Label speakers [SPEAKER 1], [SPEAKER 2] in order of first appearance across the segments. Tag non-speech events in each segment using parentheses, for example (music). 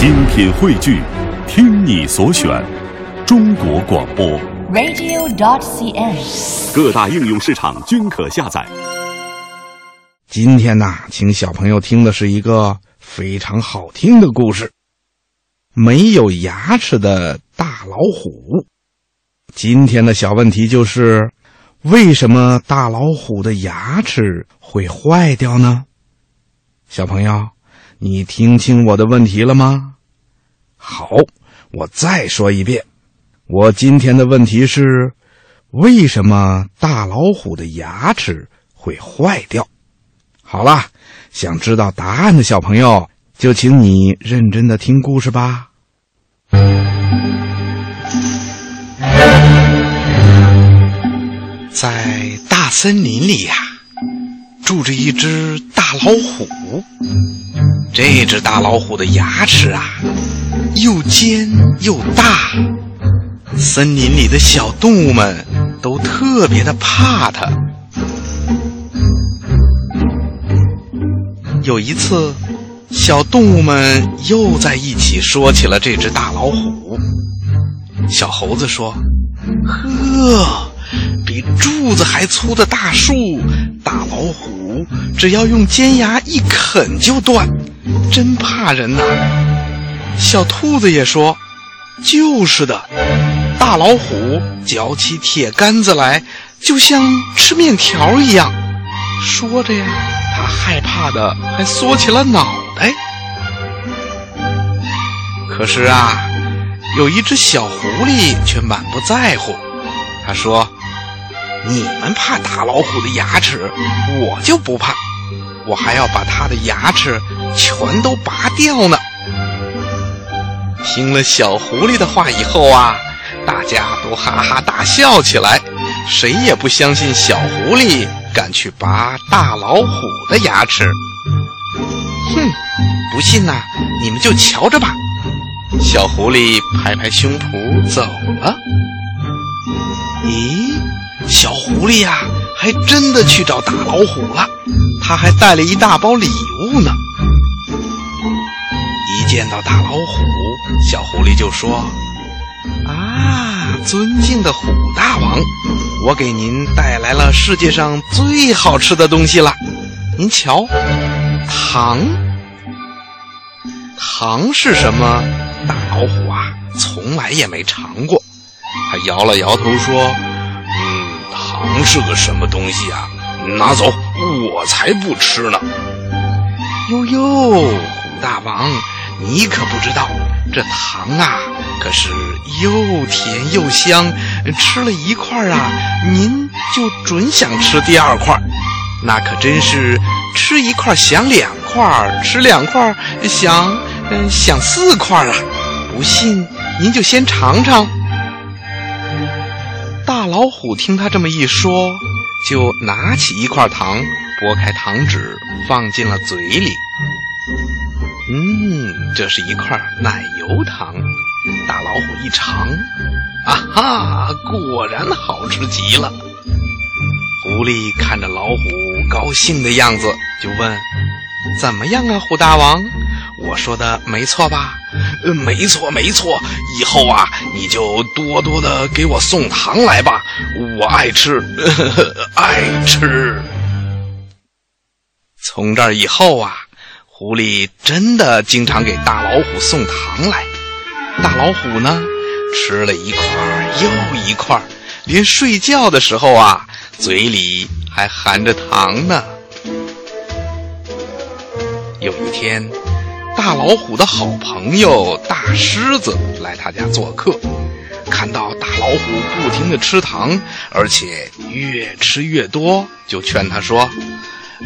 [SPEAKER 1] 精品汇聚，听你所选，中国广播。
[SPEAKER 2] radio.dot.cn，。
[SPEAKER 1] 各大应用市场均可下载。
[SPEAKER 3] 今天呢，请小朋友听的是一个非常好听的故事——没有牙齿的大老虎。今天的小问题就是：为什么大老虎的牙齿会坏掉呢？小朋友，你听清我的问题了吗？好，我再说一遍。我今天的问题是：为什么大老虎的牙齿会坏掉？好啦，想知道答案的小朋友，就请你认真的听故事吧。在大森林里呀、住着一只大老虎。这只大老虎的牙齿啊，又尖又大，森林里的小动物们都特别的怕它。有一次，小动物们又在一起说起了这只大老虎。小猴子说：“呵，比柱子还粗的大树，大老虎只要用尖牙一啃就断，真怕人呐！”小兔子也说：“就是的，大老虎嚼起铁杆子来，就像吃面条一样。”说着呀，他害怕的还缩起了脑袋。可是啊，有一只小狐狸却满不在乎。他说：“你们怕大老虎的牙齿，我就不怕，我还要把它的牙齿全都拔掉呢。”听了小狐狸的话以后啊，大家都哈哈大笑起来，谁也不相信小狐狸敢去拔大老虎的牙齿。哼，不信呐、你们就瞧着吧。小狐狸拍拍胸脯走了。咦，小狐狸呀、还真的去找大老虎了，他还带了一大包礼物呢。一见到大老虎，小狐狸就说：“啊，尊敬的虎大王，我给您带来了世界上最好吃的东西了，您瞧，糖。糖是什么？大老虎啊，从来也没尝过。他摇了摇头说：“嗯，糖是个什么东西啊？拿走，我才不吃呢。”哟哟，虎大王，你可不知道，这糖啊，可是又甜又香，吃了一块啊，您就准想吃第二块，那可真是吃一块想两块，吃两块想嗯想四块啊！不信您就先尝尝。大老虎听他这么一说，就拿起一块糖，剥开糖纸，放进了嘴里。嗯，这是一块奶油糖。大老虎一尝，啊哈，果然好吃极了。狐狸看着老虎高兴的样子，就问：“怎么样啊，虎大王？我说的没错吧？”“呃，没错，没错。以后啊，你就多多的给我送糖来吧，我爱吃，(laughs) 爱吃。”从这儿以后啊，狐狸真的经常给大老虎送糖来。大老虎呢，吃了一块又一块，连睡觉的时候啊，嘴里还含着糖呢。有一天，大老虎的好朋友大狮子来他家做客，看到大老虎不停的吃糖，而且越吃越多，就劝他说：“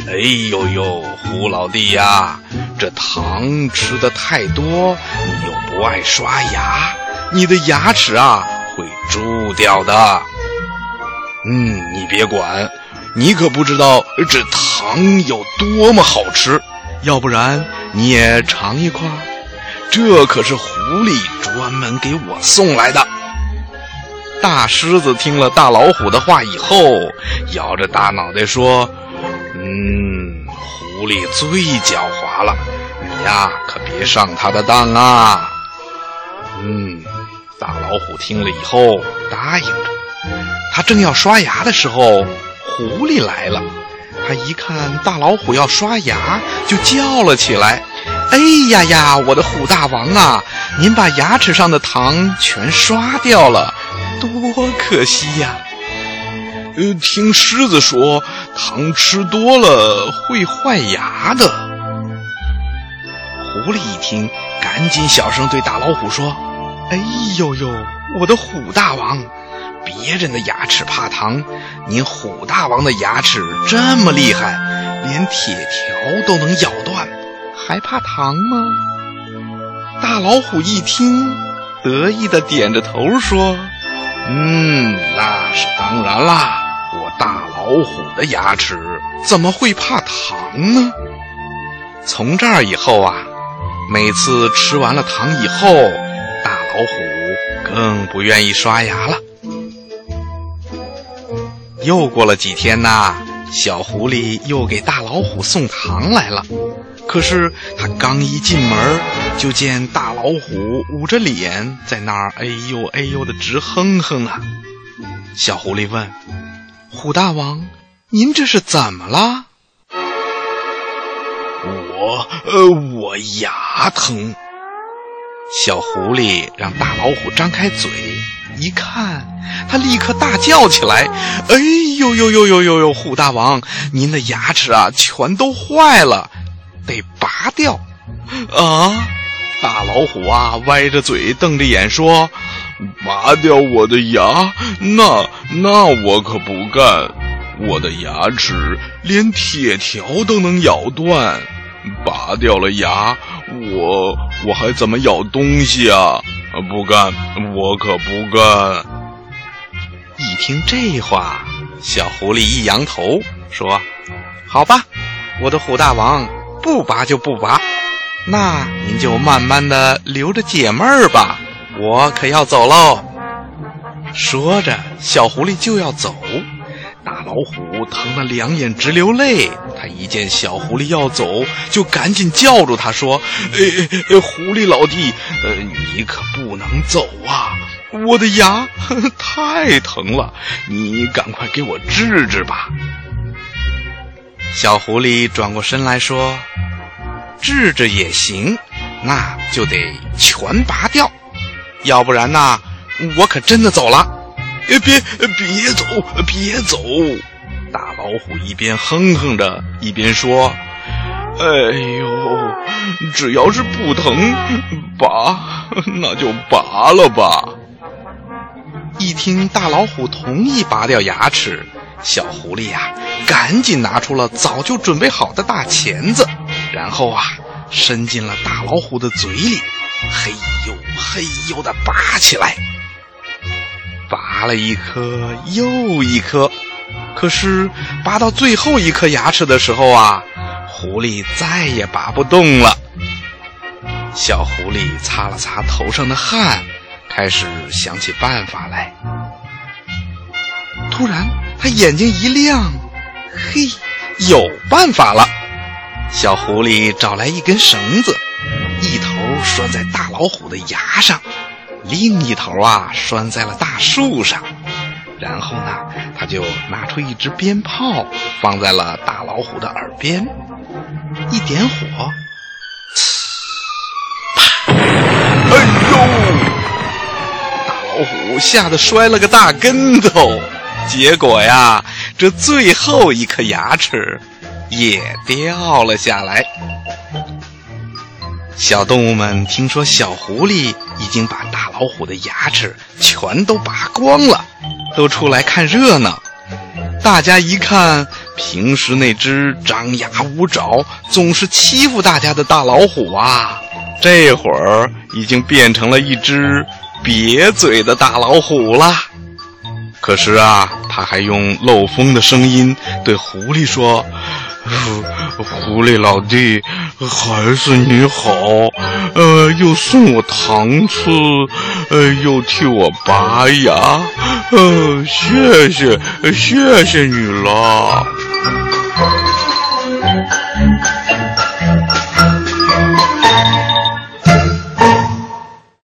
[SPEAKER 3] 哎呦呦，胡老弟呀，这糖吃的太多，你又不爱刷牙，你的牙齿啊会蛀掉的。嗯，你别管，你可不知道这糖有多么好吃，要不然你也尝一块，这可是狐狸专门给我送来的。大狮子听了大老虎的话以后，摇着大脑袋说：“嗯，狐狸最狡猾了，你呀可别上他的当啊！嗯，大老虎听了以后答应着。他正要刷牙的时候，狐狸来了。他一看大老虎要刷牙，就叫了起来：“哎呀呀，我的虎大王啊，您把牙齿上的糖全刷掉了，多可惜呀！”呃，听狮子说，糖吃多了会坏牙的。狐狸一听，赶紧小声对大老虎说：“哎呦呦，我的虎大王！”别人的牙齿怕糖，您虎大王的牙齿这么厉害，连铁条都能咬断，还怕糖吗？大老虎一听，得意的点着头说：“嗯，那是当然啦，我大老虎的牙齿怎么会怕糖呢？”从这儿以后啊，每次吃完了糖以后，大老虎更不愿意刷牙了。又过了几天呐，小狐狸又给大老虎送糖来了。可是他刚一进门，就见大老虎捂着脸在那儿哎呦哎呦的直哼哼啊。小狐狸问：“虎大王，您这是怎么了？”“我……呃，我牙疼。”小狐狸让大老虎张开嘴。一看，他立刻大叫起来：“哎呦呦呦呦呦呦！虎大王，您的牙齿啊，全都坏了，得拔掉！”啊！大老虎啊，歪着嘴，瞪着眼说：“拔掉我的牙？那那我可不干！我的牙齿连铁条都能咬断，拔掉了牙，我我还怎么咬东西啊？”不干，我可不干！一听这话，小狐狸一扬头说：“好吧，我的虎大王，不拔就不拔，那您就慢慢的留着解闷儿吧，我可要走喽。”说着，小狐狸就要走。大老虎疼得两眼直流泪，他一见小狐狸要走，就赶紧叫住他说：“哎，狐狸老弟，呃，你可不能走啊！我的牙 (laughs) 太疼了，你赶快给我治治吧。”小狐狸转过身来说：“治治也行，那就得全拔掉，要不然呐，我可真的走了。”别别别走，别走！大老虎一边哼哼着，一边说：“哎呦，只要是不疼，拔那就拔了吧。”一听大老虎同意拔掉牙齿，小狐狸呀，赶紧拿出了早就准备好的大钳子，然后啊，伸进了大老虎的嘴里，嘿呦嘿呦的拔起来。拔了一颗又一颗，可是拔到最后一颗牙齿的时候啊，狐狸再也拔不动了。小狐狸擦了擦头上的汗，开始想起办法来。突然，他眼睛一亮，嘿，有办法了！小狐狸找来一根绳子，一头拴在大老虎的牙上。另一头啊拴在了大树上，然后呢，他就拿出一支鞭炮，放在了大老虎的耳边，一点火，啪！哎呦！大老虎吓得摔了个大跟头，结果呀，这最后一颗牙齿也掉了下来。小动物们听说小狐狸已经把大老虎的牙齿全都拔光了，都出来看热闹。大家一看，平时那只张牙舞爪、总是欺负大家的大老虎啊，这会儿已经变成了一只瘪嘴的大老虎了。可是啊，他还用漏风的声音对狐狸说。(laughs) 狐狸老弟，还是你好，呃，又送我糖吃，呃，又替我拔牙，呃，谢谢，谢谢你了。